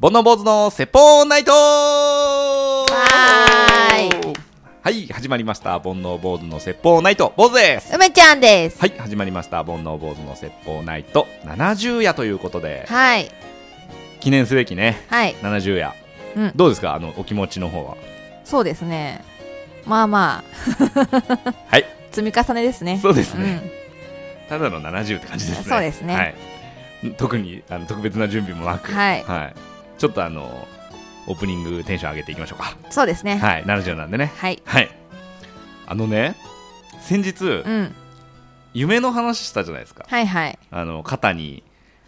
ボンノ坊主の説法ナイトははい、始まりました。煩悩坊主の説法ナイト、坊主です。梅ちゃんです。はい、始まりました。煩悩坊主の説法ナイト、70夜ということで、はい。記念すべきね、はい。70夜。うんどうですか？あの、お気持ちの方は。そうですね。まあまあ。はい。積み重ねですね。そうですねただの70って感じですね。そうですねはい。特にあの特別な準備もなく、はいちょっとあの、オープニングテンション上げていきましょうか。うん。そうですね。はい、70なんでね。はい。はい。あのね、先日、うん。夢の話したじゃないですか。はいはい。あの、肩に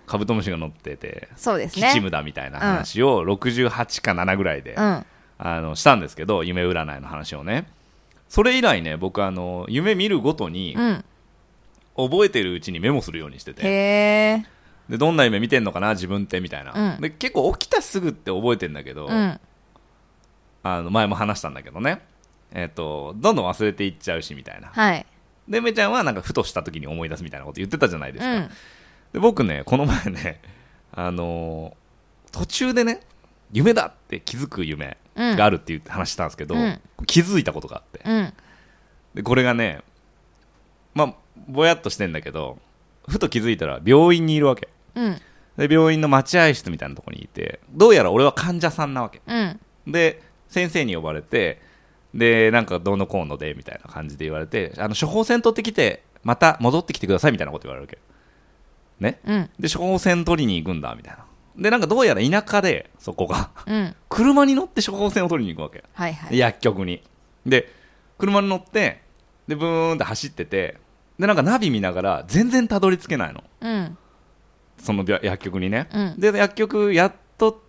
カブトムシが乗ってて、そうですね。キチムだみたいな話を68か7ぐらいで、うん。あのしたんですけど、夢占いの話をね。それ以来ね、僕あの、夢見るごとに、うん。覚えてるうちにメモするようにしてて、へえ。でどんな夢見てんのかな、自分ってみたいな。うんで結構起きたすぐって覚えてんだけど、うん。あの前も話したんだけどね、えっとどんどん忘れていっちゃうしみたいな。はい。で、梅ちゃんはなんかふとした時に思い出すみたいなこと言ってたじゃないですか。うん。で僕ねこの前ねあのー途中でね夢だって気づく夢うん。があるっていう話したんですけど、うん気づいたことがあってうん。でこれがねまあぼやっとしてんだけどふと気づいたら病院にいるわけうん。で病院の待合室みたいなところにいてどうやら俺は患者さんなわけうん。で先生に呼ばれてでなんかどうのこうのでみたいな感じで言われてあの処方箋取ってきてまた戻ってきてくださいみたいなこと言われるわけねうん。で処方箋取りに行くんだみたいなでなんかどうやら田舎でそこがうん。車に乗って処方箋を取りに行くわけではいはい。薬局にで車に乗ってでブーンって走っててでなんかナビ見ながら全然たどり着けないのうん。その薬局にね、うん。で薬局やっと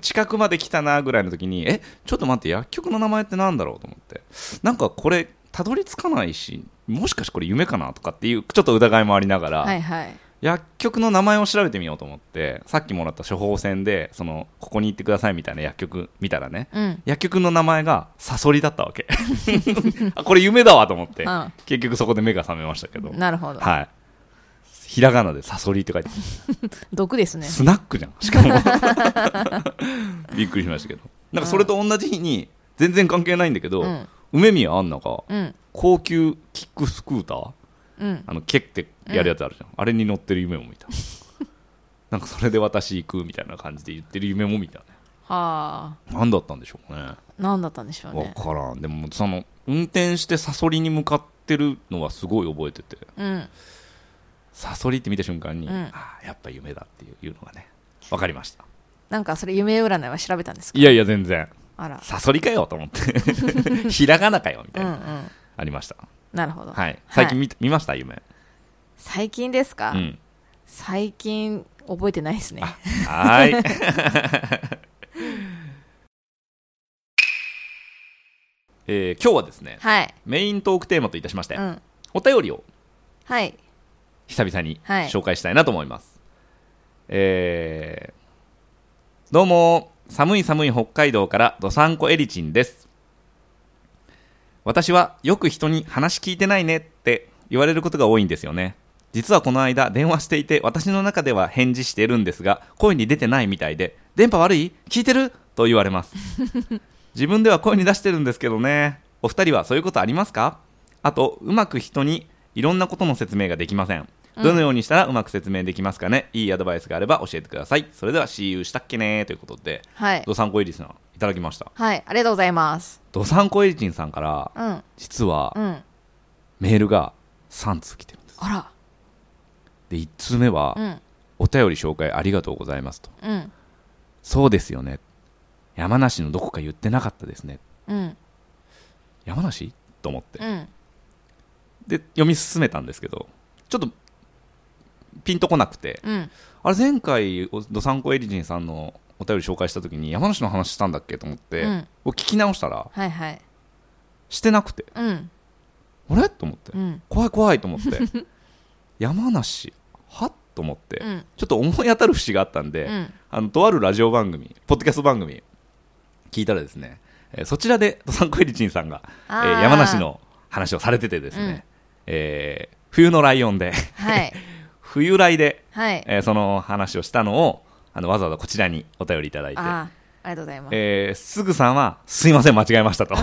近くまで来たなぐらいの時にえちょっと待って薬局の名前ってなんだろうと思って。なんかこれたどり着かないしもしかしてこれ夢かなとかっていうちょっと疑いもありながら、はいはい。薬局の名前を調べてみようと思ってさっきもらった処方箋でそのここに行ってくださいみたいな薬局見たらねうん。薬局の名前がサソリだったわけ。あこれ夢だわと思って、うん。結局そこで目が覚めましたけど。なるほど。はいひらがなでサソリって書いて 毒ですね。スナックじゃん。しかも。びっくりしましたけど。なんかそれと同じ日に全然関係ないんだけど、うん。梅宮アンナがうん。高級キックスクーターうん。あの蹴ってやるやつあるじゃん、あれに乗ってる夢も見た。なんかそれで私行くみたいな感じで言ってる夢も見たね。はあ。何だったんでしょうね。何だったんでしょう分ね。からん。でもその運転してサソリに向かってるのはすごい覚えてて。うん。サソリって見た瞬間に、うんああやっぱ夢だっていうのがね分かりましたなんかそれ夢占いは調べたんですか？いやいや全然あら。サソリかよと思って ひらがなかよみたいな、うんうん。ありましたなるほど。はい最近見,、見ました夢最近ですか、うん最近覚えてないですね。はーい えー今日はですねはい。メイントークテーマといたしまして、うん。お便りをはい。久々にはい。紹介したいなと思います、えーどうも寒い寒い北海道からどさんこエリチンです。私はよく人に話聞いてないねって言われることが多いんですよね。実はこの間電話していて私の中では返事しているんですが声に出てないみたいで電波悪い？聞いてる？と言われます。自分では声に出してるんですけどね。お二人はそういうことありますか？あとうまく人にいろんなことの説明ができませんどのようにしたらうまく説明できますかね、いいアドバイスがあれば教えてくださいそれでは See you したっけね？ということではい。ドサンコエリチンさんいただきましたはい。ありがとうございます。ドサンコエリチンさんからうん。実はうん。メールが3通来てるんですあら。で1通目は、うん。お便り紹介ありがとうございますとうん。そうですよね山梨のどこか言ってなかったですねうん。山梨？と思ってうん。で読み進めたんですけどちょっとピンとこなくてうん。あれ前回おドサンコエリジンさんのお便り紹介した時に山梨の話したんだっけと思って、うん僕聞き直したらはいはい。してなくてうん。あれ？と思ってうん。怖い怖いと思って 山梨？は？と思って、うん。ちょっと思い当たる節があったんで、うん。あのとあるラジオ番組ポッドキャスト番組聞いたらですね、えーそちらでドサンコエリチンさんが、えー山梨の話をされててですね、うんえー冬のライオンではい。冬来で、はい。えーその話をしたのをあのわざわざこちらにお便りいただいて、ああありがとうございます、えーすぐさんは、すいません、間違えましたと。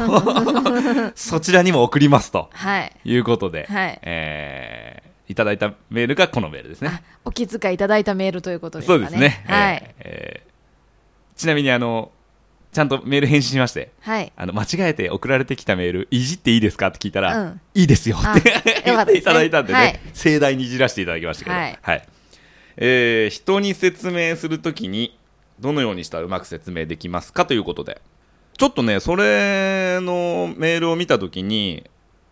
そちらにも送りますとはいいうことで、はいえーいただいたメールがこのメールですねあ。お気遣いいただいたメールということですかねそうですね。はい、えーえーちなみに、あの、ちゃんとメール返信しまして、はい。あの間違えて送られてきたメール、いじっていいですかって聞いたら、うん。いいですよあって 言っていただいたんでね、はい。盛大にいじらせていただきましたけど、はい。えー人に説明するときに、どのようにしたらうまく説明できますかということで、ちょっとね、それのメールを見たときに、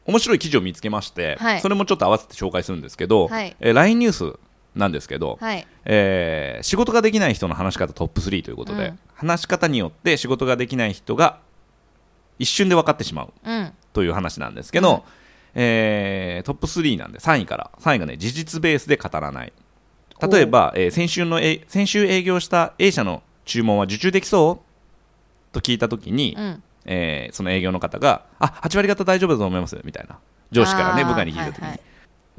面白い記事を見つけまして、はい。それもちょっと合わせて紹介するんですけど、はい。えー LINE ニュースなんですけど、はい。えー仕事ができない人の話し方トップ3ということで、うん。話し方によって仕事ができない人が一瞬で分かってしまううん。という話なんですけど、えートップ3なんで3位から3位がね事実ベースで語らない。例えば、えー先週のえ先週営業した A 社の注文は受注できそう？と聞いたときに、うん。えーその営業の方があ8割方大丈夫だと思いますみたいな上司からね部下に聞いたときに、はいはい。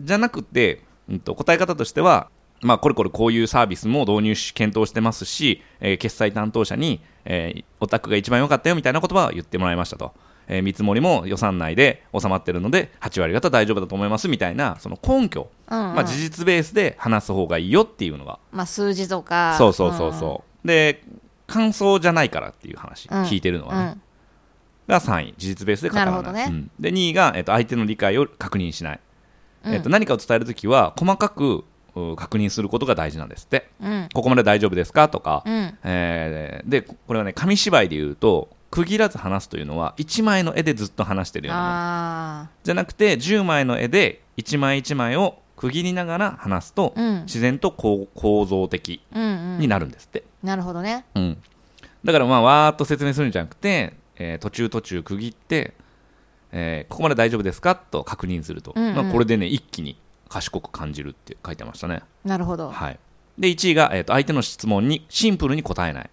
じゃなくて、うん、と答え方としては、まあ、これこれこういうサービスも導入し検討してますし、えー決済担当者に、えーお宅が一番良かったよみたいな言葉を言ってもらいましたと、えー見積もりも予算内で収まってるので8割方大丈夫だと思いますみたいなその根拠、うんうん。まあ、事実ベースで話す方がいいよっていうのが。まあ数字とか。そうそうそうそう、で感想じゃないからっていう話、うん。聞いてるのはね、うん。が3位。事実ベースで語らない。なるほどね。うん。で2位が、えっと相手の理解を確認しない、うんえっと何かを伝えるときは細かくう確認することが大事なんですって。うん。ここまで大丈夫ですか？とか、うん。えーでこれはね紙芝居で言うと区切らず話すというのは1枚の絵でずっと話してるようなじゃなくて10枚の絵で1枚1枚を区切りながら話すと、あうん。自然と構構造的うんうん。になるんですって、なるほどね。うん、だからまあわーっと説明するんじゃなくて、えー途中途中区切って、えーここまで大丈夫ですか？と確認すると、うんうん。まあ、これでね一気に賢く感じるって書いてましたね、なるほど。はい、で1位が、えーと相手の質問にシンプルに答えない、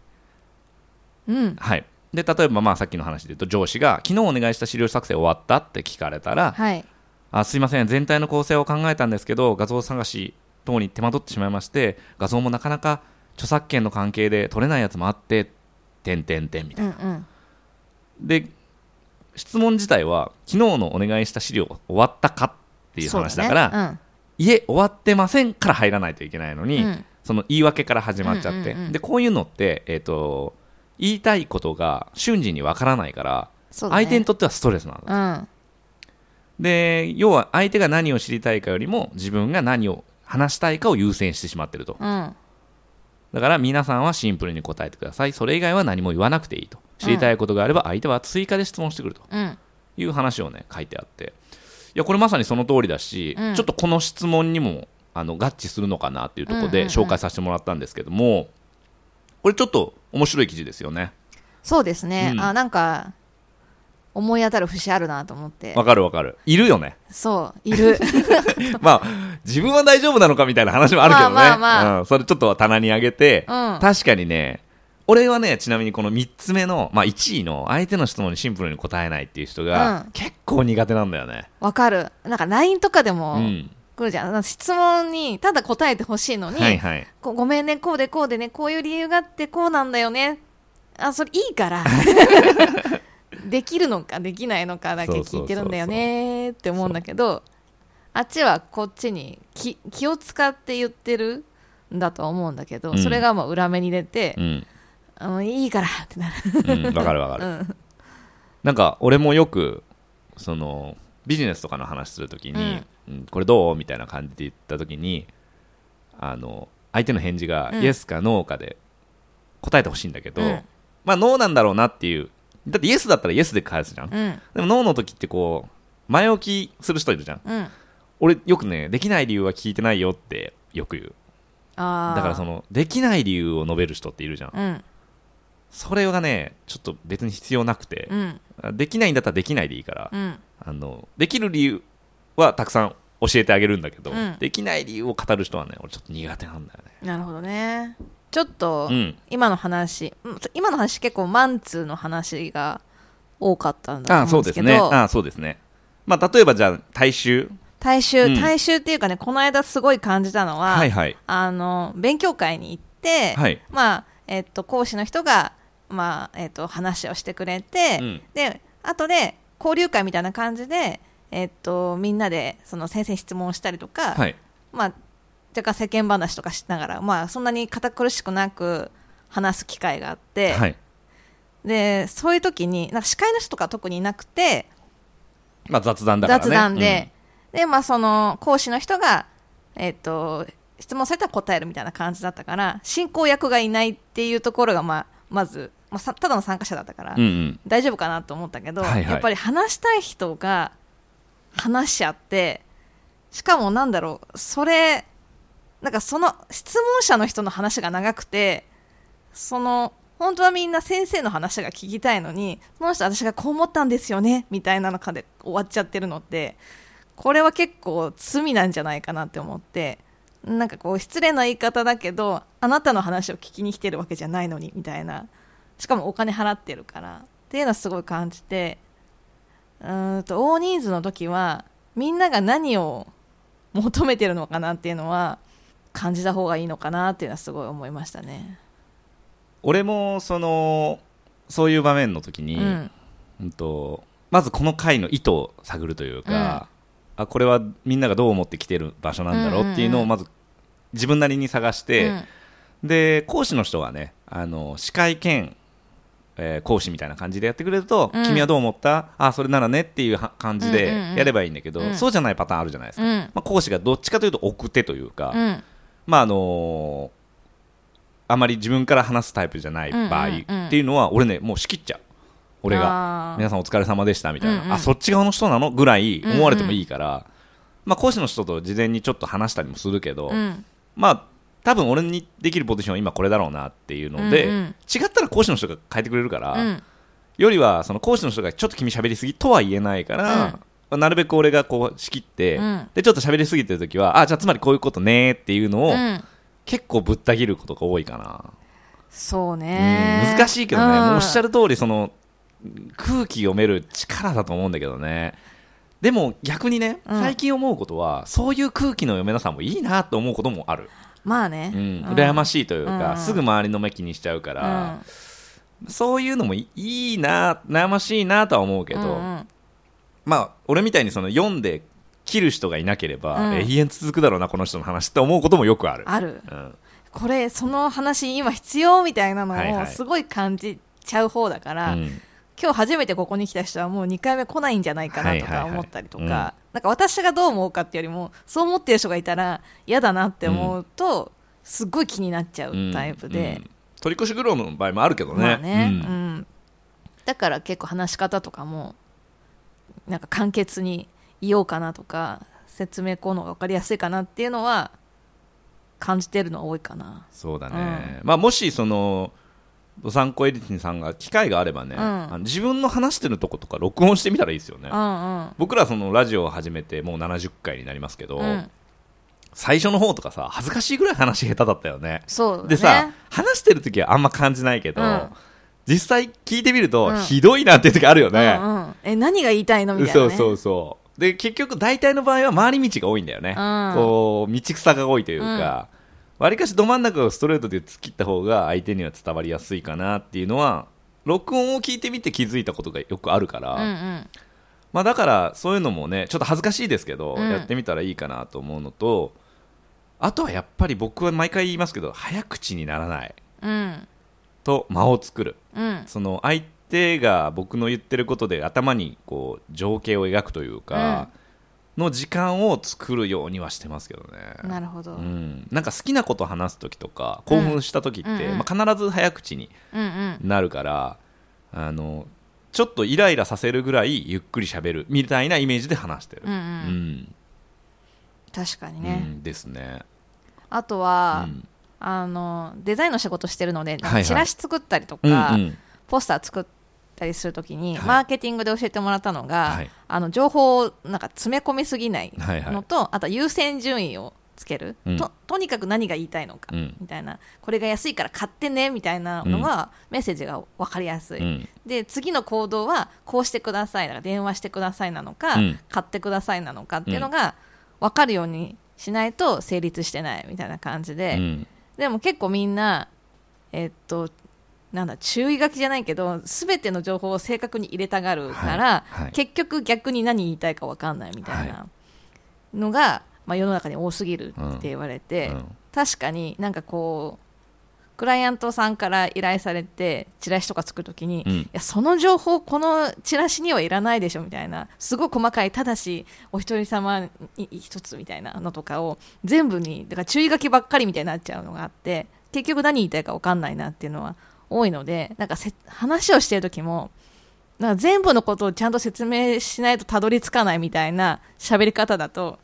うん。はい、で例えばまあさっきの話で言うと上司が昨日お願いした資料作成終わったって聞かれたら、はい。あすいません全体の構成を考えたんですけど画像探し等に手間取ってしまいまして画像もなかなか著作権の関係で撮れないやつもあって点点点みたいな。うんうん。で質問自体は昨日のお願いした資料終わったかっていう話だからそういえ終わってませんから入らないといけないのに、うん。その言い訳から始まっちゃって、うんうんうん。でこういうのって、えー、と言いたいことが瞬時にわからないから、ね。相手にとってはストレスなんだうん。で要は相手が何を知りたいかよりも自分が何を話したいかを優先してしまってると。うんだから皆さんはシンプルに答えてください。それ以外は何も言わなくていいと。知りたいことがあれば相手は追加で質問してくると。うん。いう話をね書いてあって。いやこれまさにその通りだし、うん。ちょっとこの質問にもあの合致するのかなっていうところで紹介させてもらったんですけども、これちょっと面白い記事ですよね。そうですね、うん。あなんか思い当たる節あるなと思って。わかるわかる。いるよね。そういる。まあ自分は大丈夫なのかみたいな話もあるけどね、まあまあまあ。うん、それちょっと棚に上げて、うん。確かにね俺はねちなみにこの3つ目の、まあ、1位の相手の質問にシンプルに答えないっていう人が、うん。結構苦手なんだよね。わかる。なんか LINE とかでうもん。来るじゃん、質問にただ答えてほしいのに、はいはい。こごめんねこうでこうでねこういう理由があってこうなんだよね。あそれいいから できるのかできないのかだけ聞いてるんだよねって思うんだけどあっちはこっちに気気を使って言ってるんだとは思うんだけど、うん。それがもう裏目に出てう、ん。あのいいからってなる、うんわかるわかる、うん。なんか俺もよくそのビジネスとかの話するときに、うん。これどうみたいな感じで言ったときにあの相手の返事が、うん。イエスかノーかで答えてほしいんだけど、うん。まあノーなんだろうなっていうだってイエスだったらイエスで返すじゃん、うん。でもノーの時ってこう前置きする人いるじゃん。うん。俺よくねできない理由は聞いてないよってよく言う。だからそのできない理由を述べる人っているじゃん。うん。それがねちょっと別に必要なくて。う、ん。できないんだったらできないでいいから、うん。あのできる理由はたくさん教えてあげるんだけど、うん。できない理由を語る人はね俺ちょっと苦手なんだよね。なるほどねちょっと、うん。今の話うん今の話結構マンツーの話が多かったんだとそうですね思うんですけどああそうですね。まあ例えばじゃあ大衆。大衆、うん。大衆っていうかねこの間すごい感じたのは、はいはい。あの勉強会に行って、はい。まあえっと講師の人が、まあえっと話をしてくれて、うん。で後で交流会みたいな感じで、えっとみんなでその先生に質問したりとか、はい。まあ、若干世間話とかしながら、まあ、そんなに堅苦しくなく話す機会があって、はい。でそういう時になんか司会の人とか特にいなくて、まあ雑談だからね。雑談で、でまあ、その講師の人が、えっと質問されたら答えるみたいな感じだったから進行役がいないっていうところが、まあ、まず、まあ、さただの参加者だったから、うんうん。大丈夫かなと思ったけど、はいはい。やっぱり話したい人が話しちゃってしかもなんだろうそれなんかその質問者の人の話が長くてその本当はみんな先生の話が聞きたいのにその人私がこう思ったんですよねみたいな中で終わっちゃってるのってこれは結構罪なんじゃないかなって思ってなんかこう失礼な言い方だけどあなたの話を聞きに来てるわけじゃないのにみたいな。しかもお金払ってるから。っていうのはすごい感じてうんと大人数の時はみんなが何を求めてるのかなっていうのは感じた方がいいのかなっていうのはすごい思いましたね。俺もそのそういう場面の時に、うん。うんとまずこの回の意図を探るというか、あこれはみんながどう思って来てる場所なんだろうっていうのをまず自分なりに探して、うん。で講師の人がねあの司会兼、えー講師みたいな感じでやってくれると、うん。君はどう思った？あそれならねっていうは感じでうんうんうん。やればいいんだけど、うん。そうじゃないパターンあるじゃないですか、うん。まあ、講師がどっちかというと奥手というか、うんまああのあまり自分から話すタイプじゃない場合うんうんうん。っていうのは俺ねもう仕切っちゃう。俺が皆さんお疲れ様でしたみたいな、うんうん。あそっち側の人なのぐらい思われてもいいから、まあ、講師の人と事前にちょっと話したりもするけど、うん。まあ多分俺にできるポジションは今これだろうなっていうので、うんうん。違ったら講師の人が変えてくれるから、うん。よりはその講師の人がちょっと君喋りすぎとは言えないから、まあなるべく俺がこう仕切って、うん。でちょっと喋りすぎてる時はあじゃあつまりこういうことねっていうのを、うん。結構ぶった切ることが多いかな、そううんね難しいけどね、うん。おっしゃる通りその空気読める力だと思うんだけどね。でも逆にね、うん。最近思うことはそういう空気の読めなさもいいなと思うこともある、まあね、うん、羨まししいというか、うん。すぐ周りの目気にしちゃうかいら、そういうのもいいいな悩ましいなとは思うけど、うんうんまあ俺みたいにその読んで切る人がいなければ、うん。永遠続くだろうなこの人の話って思うこともよくある。ある。うん。これその話今必要みたいなのはいはい。をすごい感じちゃう方だから、うん。今日初めてここに来た人はもう2回目来ないんじゃないかなとかはいはいはい。思ったりとか、うん。なんか私がどう思うかっていうよりもそう思ってる人がいたら嫌だなって思うと、すっごい気になっちゃうタイプで、うん。取り越し苦労の場合もあるけどね,、まあね、だから結構話し方とかもなんか簡潔に言おうかなとか説明こうのが分かりやすいかなっていうのは感じてるのは多いかな。そうだね、まあ、もしそのどさんこエリティンさんが機会があればね、うん。あの自分の話してるとことか録音してみたらいいですよね、うんうん。僕らそのラジオを始めてもう70回になりますけど、うん。最初の方とかさ恥ずかしいぐらい話下手だったよね。そうだね。でさ話してる時はあんま感じないけど、うん実際聞いてみると、うん。ひどいなっていう時あるよね、うんうん、え何が言いたいの？みたいな、ね、そうそうそう。で結局大体の場合は回り道が多いんだよね、うん。こう道草が多いというか。わり、かしど真ん中をストレートで突っ切った方が相手には伝わりやすいかなっていうのは録音を聞いてみて気づいたことがよくあるから、うんうん。まあ、だからそういうのもねちょっと恥ずかしいですけど、うん。やってみたらいいかなと思うのとあとはやっぱり僕は毎回言いますけど早口にならない。うんと間を作る。うん。その相手が僕の言ってることで頭にこう情景を描くというか、の時間を作るようにはしてますけどね。なるほど、ううん。ん、なんか好きなこと話す時とか興奮した時って、うん。うんまあ、必ず早口にうんなるからあのちょっとイライラさせるぐらいゆっくり喋るみたいなイメージで話してる、うんうん。うん。確かにうね、んですね、あとうは、んあのデザインの仕事してるので、はいはい。チラシ作ったりとうんか、うん。ポスター作ったりするときに、はい。マーケティングで教えてもらったのが、はい。あの情報をなんか詰め込みすぎないはいはい。のと、あとは優先順位をつける、うん。ととにかく何が言いたいのか、うん。みたいな。これが安いから買ってねみたいなのが、メッセージが分かりやすい、うん。で次の行動はこうしてくださいだから電話してくださいなのか、うん。買ってくださいなのかっていうのが分かるようにしないと成立してないみたいな感じで、うんでも結構みんなえっとなんだ注意書きじゃないけど全ての情報を正確に入れたがるから、はいはい。結局逆に何言いたいか分かんないみたいなのが、まあ、世の中に多すぎるって言われて、うん。確かになんかこうクライアントさんから依頼されてチラシとか作るときに、うん。いやその情報このチラシにはいらないでしょみたいな。すごい細かいただしお一人様に一つみたいなのとかを全部にだから注意書きばっかりみたいになっちゃうのがあって結局何言いたいか分かんないなっていうのは多いのでなんかせ話をしてる時もなんか全部のことをちゃんと説明しないとたどり着かないみたいな喋り方だと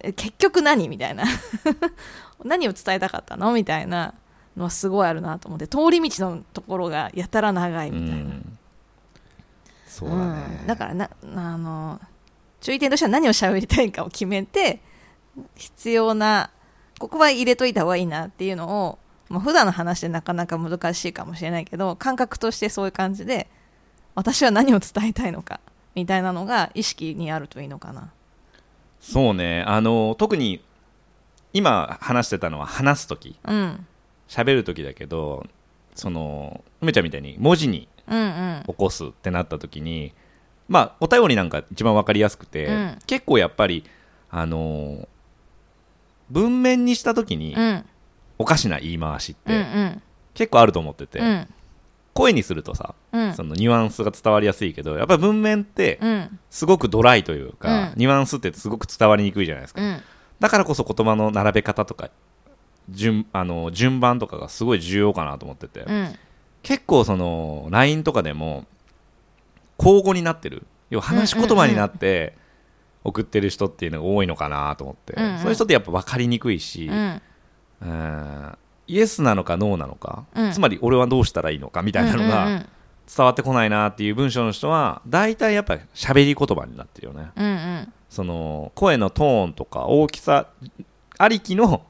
え結局何みたいな。何を伝えたかったのみたいなのはすごいあるなと思って通り道のところがやたら長いみたいな、うん。そうだね、うん。だからなあの注意点としては何を喋りたいかを決めて必要なここは入れといた方がいいなっていうのを、まあ、普段の話でなかなか難しいかもしれないけど感覚としてそういう感じで私は何を伝えたいのかみたいなのが意識にあるといいのかな。そうね。あの特に今話してたのは話す時。うん喋る時だけどその梅ちゃんみたいに文字にうんうん。起こすってなった時にまあお便りなんか一番わかりやすくて、うん。結構やっぱりあの文面にした時にうん。おかしな言い回しっうんうてん。結構あると思ってて、うん。声にするとさうん。そのニュアンスが伝わりやすいけどやっぱり文面ってうん。すごくドライというか、うん。ニュアンスってすごく伝わりにくいじゃないですか、うん。だからこそ言葉の並べ方とか順あの順番とかがすごい重要かなと思ってて、うん。結構その LINE とかでも交互になってる。要は話し言葉になって送ってる人っていうのが多いのかなと思って、うんうん。そういう人ってやっぱ分かりにくいし、うん。うんイエスなのかノーなのか、うん。つまり俺はどうしたらいいのかみたいなのが伝わってこないなっていう文章の人は大体やっぱり喋り言葉になってるよね。うんうん。その声のトーンとか大きさありきの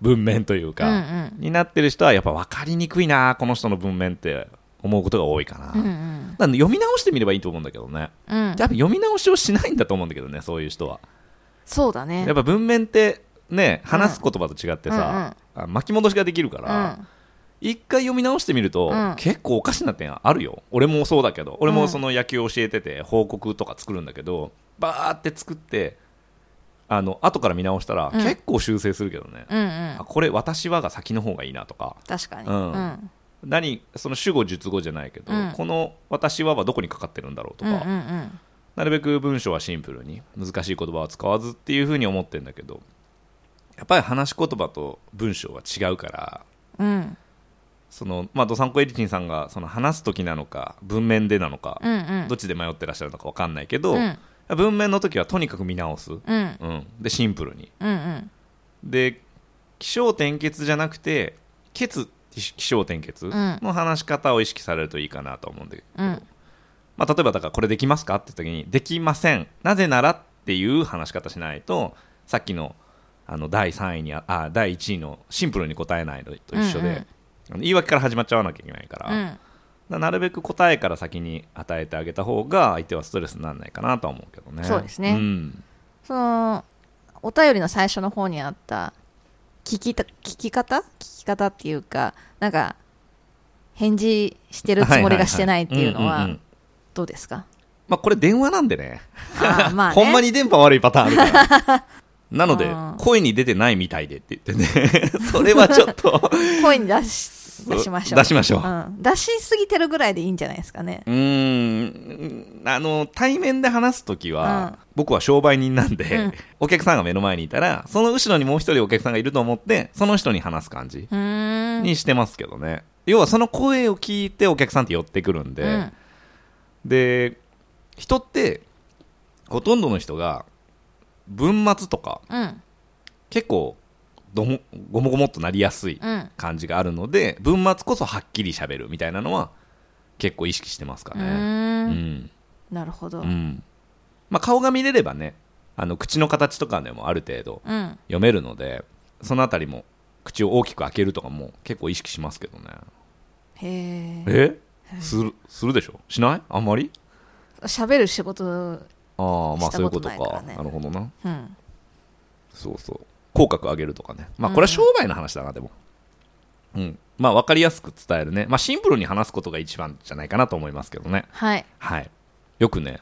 文面といううんか、になってる人はやっぱ分かりにくいなこの人の文面って思うことが多いかな、うんうん。だから読み直してみればいいと思うんだけどね。うん。やっぱ読み直しをしないんだと思うんだけどねそういう人は。そうだね。やっぱ文面ってね話す言葉と違ってさ、あ巻き戻しができるから、うん。一回読み直してみると、うん。結構おかしな点あるよ。俺もそうだけど。俺もその野球を教えてて報告とか作るんだけどバーって作ってあの後から見直したら、うん。結構修正するけどね、うんうん。あこれ私はが先の方がいいなとか。確かに。うん。うん。何その主語述語じゃないけど、うん。この私ははどこにかかってるんだろうとか、うんうんうん。なるべく文章はシンプルに難しい言葉を使わずっていうふうに思ってるんだけどやっぱり話し言葉と文章は違うからうん。そのまあどさんこエリチンさんがその話す時なのか文面でなのか、うんうん。どっちで迷ってらっしゃるのか分かんないけど、うん文面の時はとにかく見直す、うん。うん、でシンプルに。うんうん。で起承転結じゃなくて結起承転結ん。の話し方を意識されるといいかなと思うんで、うん。まあ、例えばだからこれできますかって時にできません。なぜならっていう話し方しないとさっきのあの第3位にああ第1位のシンプルに答えないのと一緒で、うんうん。言い訳から始まっちゃわなきゃいけないから,、うんなるべく答えから先に与えてあげた方が相手はストレスにならないかなとは思うけどね。そうですね。ん。そのお便りの最初の方にあった聞きた聞き方？聞き方っていうかなんか返事してるつもりがしてないっていうのはどうですか？まあ、これ電話なんでね。あーまあね。ほんまに電波悪いパターンあるから。なので声に出てないみたいでって言ってね。それはちょっと。声に出し出しましょう。出しましょう。うん、出しすぎてるぐらいでいいんじゃないですかね。うーん。あの対面で話すときは、うん。僕は商売人なんで、うん。お客さんが目の前にいたらその後ろにもう一人お客さんがいると思ってその人に話す感じにしてますけどね、要はその声を聞いてお客さんって寄ってくるんで、うん。で人ってほとんどの人が文末とかうん。結構どもごもごもっとなりやすいうん。感じがあるので文末こそはっきりしゃべるみたいなのは結構意識してますかうね。ーうん。んなるほど、うん。まあ、顔が見れればねあの口の形とかでもある程度うん、読めるのでそのあたりも口を大きく開けるとかも結構意識しますけどね。へええ？するするでしょ？しない？あんまり？喋る仕事ああまあそういうこととか。なるほどな。うん。そうそう口角上げるとかね。まあこれは商売の話だなでも。うん。まあ、分かりやすく伝えるね、まあ、シンプルに話すことが一番じゃないかなと思いますけどね、はい。はい、よくね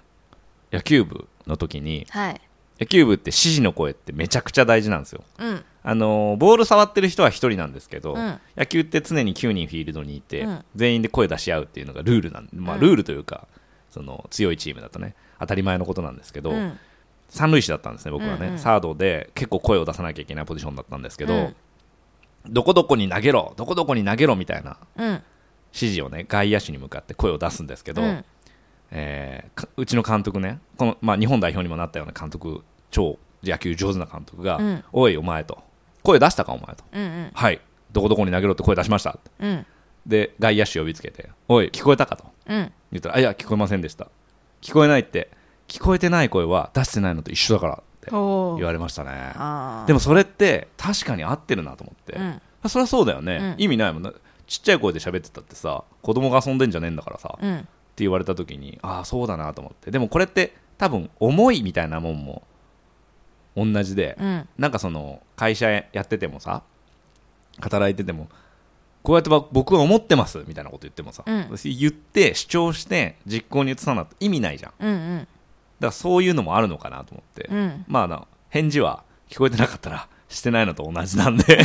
野球部の時にはい。野球部って指示の声ってめちゃくちゃ大事なんですよ。うん。あのーボール触ってる人は1人なんですけど、うん。野球って常に9人フィールドにいて、うん。全員で声出し合うっていうのがルールなんまあ、うん。ルールというかその強いチームだとね当たり前のことなんですけど、うん三塁手だったんですね僕はね、うんうん。サードで結構声を出さなきゃいけないポジションだったんですけど、うん。どこどこに投げろどこどこに投げろみたいなうん。指示をね外野手に向かって声を出すんですけど、うん。えーかうちの監督ねこの、まあ、日本代表にもなったような監督超野球上手な監督が「うん。おいお前」と「声出したかお前」と。うんうん「はい。どこどこに投げろって声出しました」うん。で外野手呼びつけて「おい聞こえたか?」と。うん。言ったら「あいや聞こえませんでした。聞こえないって聞こえてない声は出してないのと一緒だから」ってお言われましたね。あでもそれって確かに合ってるなと思って、うん。あそりゃそうだよね、うん。意味ないもん。なちっちゃい声で喋ってたってさ子供が遊んでんじゃねえんだからさ、ってうん言われた時にああそうだなと思って。でもこれって多分思いみたいなもんも同じで、うん。なんかその会社やっててもさ働いててもこうやってば僕は思ってますみたいなこと言ってもさ、うん。言って主張して実行に移さないと意味ないじゃん。うんうんらそういうのもあるのかなと思って、うん。まああの返事は聞こえてなかったら してないのと同じなんで。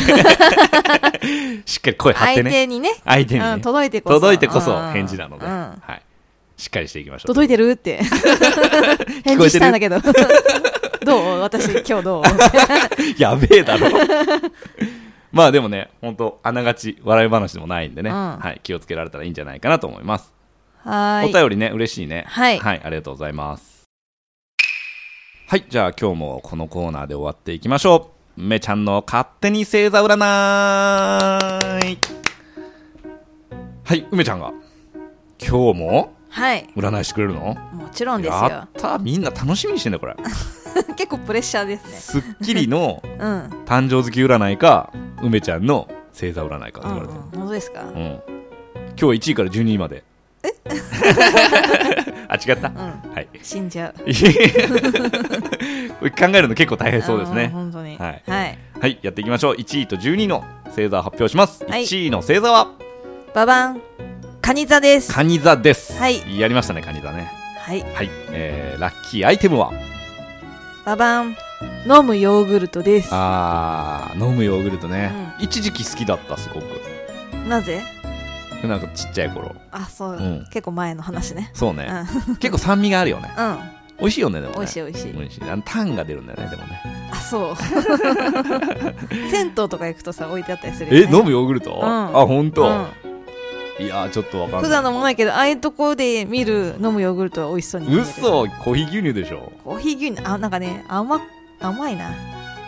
しっかり声張って相ね手にね。相手にね、うん届いてこそ。届いてこそうん。返事なので、うん。はい、しっかりしていきましょう。届いてるって。返事したんだけど。どう？私今日どう？やべえだろ。まあでもね本当あながち笑い話でもないんでね、うん。はい、気をつけられたらいいんじゃないかなと思います、はーい。お便りね嬉しいね。はい。はい、ありがとうございますはいじゃあ今日もこのコーナーで終わっていきましょう。梅ちゃんの勝手に星座占い。はい梅ちゃんが。今日もはい。占いしてくれるの？もちろんですやよったみんな楽しみにしてんだこれ。結構プレッシャーですね。すっきりの うん。誕生月占いか梅ちゃんの星座占いかってうん言われてる、本当ですか？うん。今日1位から12位まで。え？あ違った、うん。はい。死んじゃう。考えるの結構大変そうですんね本当に。はい。はい。はいやっていきましょう。1位と12位の星座を発表します、はい。1位の星座は？ババン。カニ座です。蟹座です。はい。やりましたね蟹座ね。はい。はい、えー、ラッキーアイテムは？ババン。飲むヨーグルトです。あー飲むヨーグルトね、一時期好きだったすごく。なぜ？なんかちっちゃい頃。あそう、うん。結構前の話ね。そうね。うん、結構酸味があるよね。うん、美味しいよねでもね。美味しい美味しい。美味しい。あのタンが出るんだよねでもね。あそう。銭湯とか行くとさ置いてあったりするえよ、ね、飲むヨーグルト、ん。あ本当、うん。いやーちょっとわかんない。普段飲まないけどああいうとこで見る飲むヨーグルトは美味しそうに見える嘘コーヒー牛乳でしょ。コーヒー牛乳？あなんかね甘甘いな。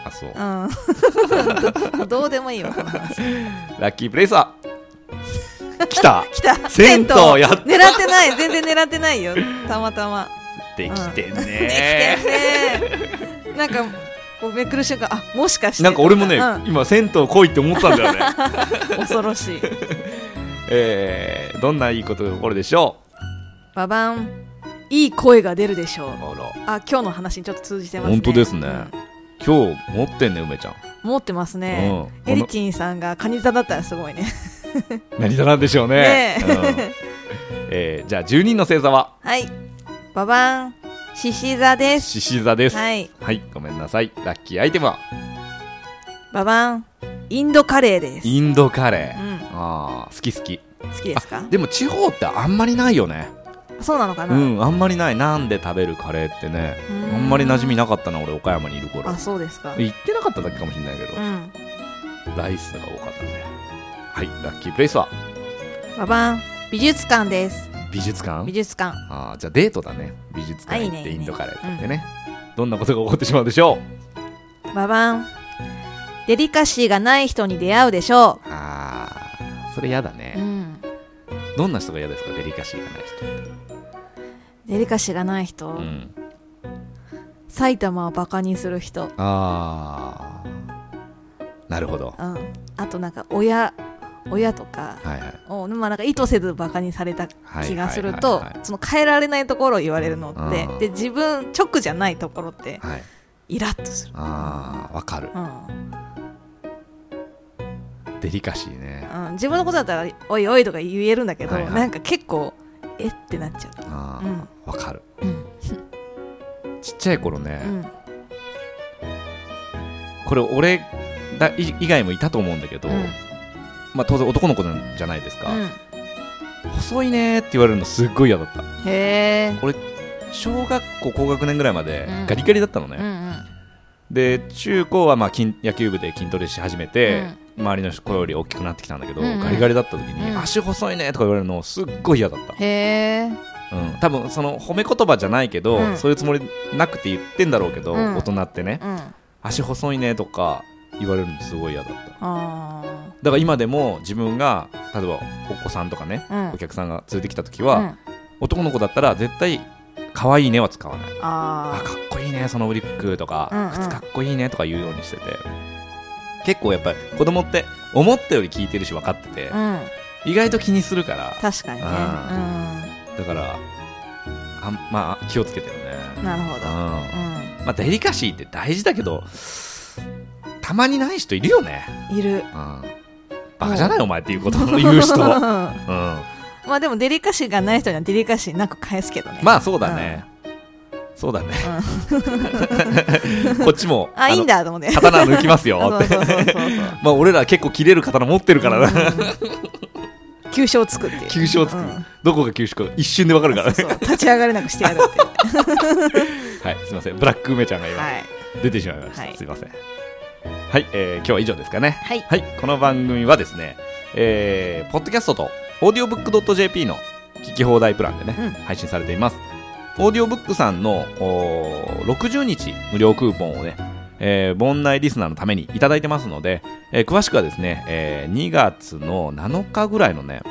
あそう。うん。ど どうでもいいわこの話。ラッキープレイスは来た。来た。銭湯。やっ狙ってない。全然狙ってないよ。たまたま。できてんできねてんね。なんかこうめくる瞬間あもしかして。なんか俺もね、うん。今銭湯来いって思ったんだよね。恐ろしい。えー、どんないいことが起こるでしょババン。いい声が出るでしょう。うあ今日の話にちょっと通じてますね。本当ですね。うん。今日持ってんね梅ちゃん。持ってますね、うん。エリチンさんがカニ座だったらすごいね何座なんでしょうね。ねえ。うん。えーじゃあ10人の星座は？はい。ババン。獅子座です。獅子座です。はい。はいごめんなさい。ラッキーアイテムは？ババン。インドカレーです。インドカレー、うん。ああ好き好き。好きですか？でも地方ってあんまりないよね。そうなのかな、うんあんまりない。なんで食べるカレーってね。うあんまり馴染みなかったな俺岡山にいる頃。あそうですか。行ってなかっただけかもしれないけど。うん。ライスが多かったねはいラッキープレイスは？ババン美術館です。美術館？美術館。あーじゃあデートだね。美術館行ってインドカレー食ってね。どんなことが起こってしまうでしょう？ババンデリカシーがない人に出会うでしょあーそれ嫌だう、うねん、どんな人が嫌ですか？デリカシーがない人デリカシーがない人、うん。埼玉をバカにする人、ああなるほど。うん、あとなんか親親とかを、まあ、なんか意図せずバカにされた気がすると変えられないところを言われるのってうん。で自分直じゃないところってはい。イラッとする、ああわかる。うん、デリカシーね。うん、自分のことだったら「おいおい」とか言えるんだけど、はいはい。なんか結構えってなっちゃあうあわ、かる。うんうん。ちっちゃい頃ね、うん。これ俺だい以外もいたと思うんだけど、うんまあ当然男の子じゃないですか、うん。細いねーって言われるのすっごい嫌だった。へえ小学校高学年ぐらいまでうん。ガリガリだったのね、うんうん。で中高はまあ筋野球部で筋トレし始めて、周りの子より大きくなってきたんだけど、うんうん。ガリガリだった時に、うん。足細いねとか言われるのすっごい嫌だった、へえうん、多分その褒め言葉じゃないけど、うん。そういうつもりなくて言ってんだろうけど、うん。大人ってねうん。足細いねとか言われるのすごい嫌だった。あだから今でも自分が例えばお子さんとかね、ーうん。お客さんが連れてきた時は、うん。男の子だったら絶対可愛いねは使わない。ああかっこいいねそのウリックとか、うんうん。靴かっこいいねとか言うようにしてて。結構やっぱり子供って思ったより聞いてるし分かってて、ーうん。意外と気にするから。確かにね。だからあんまあ気をつけてるね。うんなるほど。まあデリカシーって大事だけどたまにない人いるよね、いる。うん、バカじゃないお前っていうこと。を言う人、うん、まあでもデリカシーがない人にはデリカシーなく返すけどね。まあそうだね、そうだね。こっちも あいいんだだと思って。刀抜きますよ。ってまあ俺ら結構切れる刀持ってるからな、うん。急所をつくっていう。急所をつく。うん。どこが急所か一瞬でわかるからね。そうそう。立ち上がれなくしてやるってはいすいません。ブラック梅ちゃんが今、はい。出てしまいました、はい。すいませんはい、えー今日は以上ですかね。はい。はいこの番組はですねえー、ポッドキャストとオーディオブック .jp の聞き放題プランでね、うん。配信されています。オーディオブックさんのおー60日無料クーポンをねえー、盆内リスナーのためにいただいてますので、えー詳しくはですね、えー2月の7日ぐらいのね、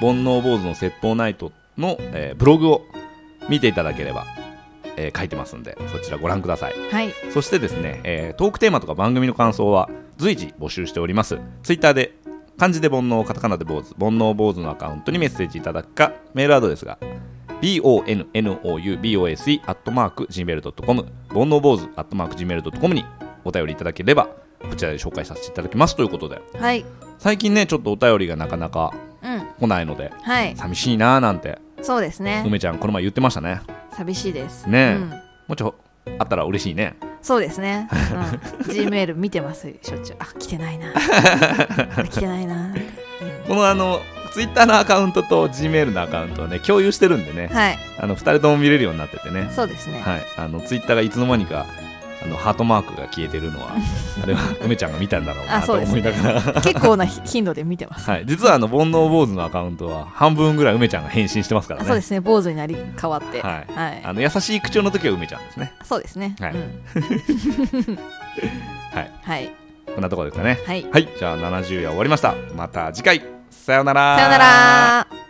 煩悩坊主の説法ナイトの、えーブログを見ていただければ、えー書いてますんで、そちらご覧ください。はい。そしてですね、えートークテーマとか番組の感想は随時募集しております。ツイッターで漢字で煩悩、カタカナで坊主、煩悩坊主のアカウントにメッセージいただくか、メールアドレスが bonoubose アットマーク gmail.com 煩悩坊主アットマーク gmail.com にお便りいただければこちらで紹介させていただきます。ということで。はい。最近ねちょっとお便りがなかなかうん。来ないのではい。寂しいなーなんてそうですね。梅ちゃんこの前言ってましたね寂しいです。ねえ。うん。もうちょあったら嬉しいね。そうですね、うん、G メール見てますしょっちゅう。あ来てないな。来てないな。って、このあのツイッターのアカウントと G メールのアカウントをね共有してるんでね。うん、はい。あの2人とも見れるようになっててね。そうですね、はい。あのツイッターがいつの間にかあのハートマークが消えてるのは あれは梅ちゃんが見たんだろうなと思いながら、結構な頻度で見てます、はい、実はあの煩悩坊主のアカウントは半分ぐらい梅ちゃんが返信してますからね。あそうですね。坊主になり変わって。はい。はい。あの優しい口調の時は梅ちゃんですね。そうですね。はい。うん、はい。はい。こんなところですかね。はい。はい。じゃあ70夜終わりました。また次回。さようなら。さよなら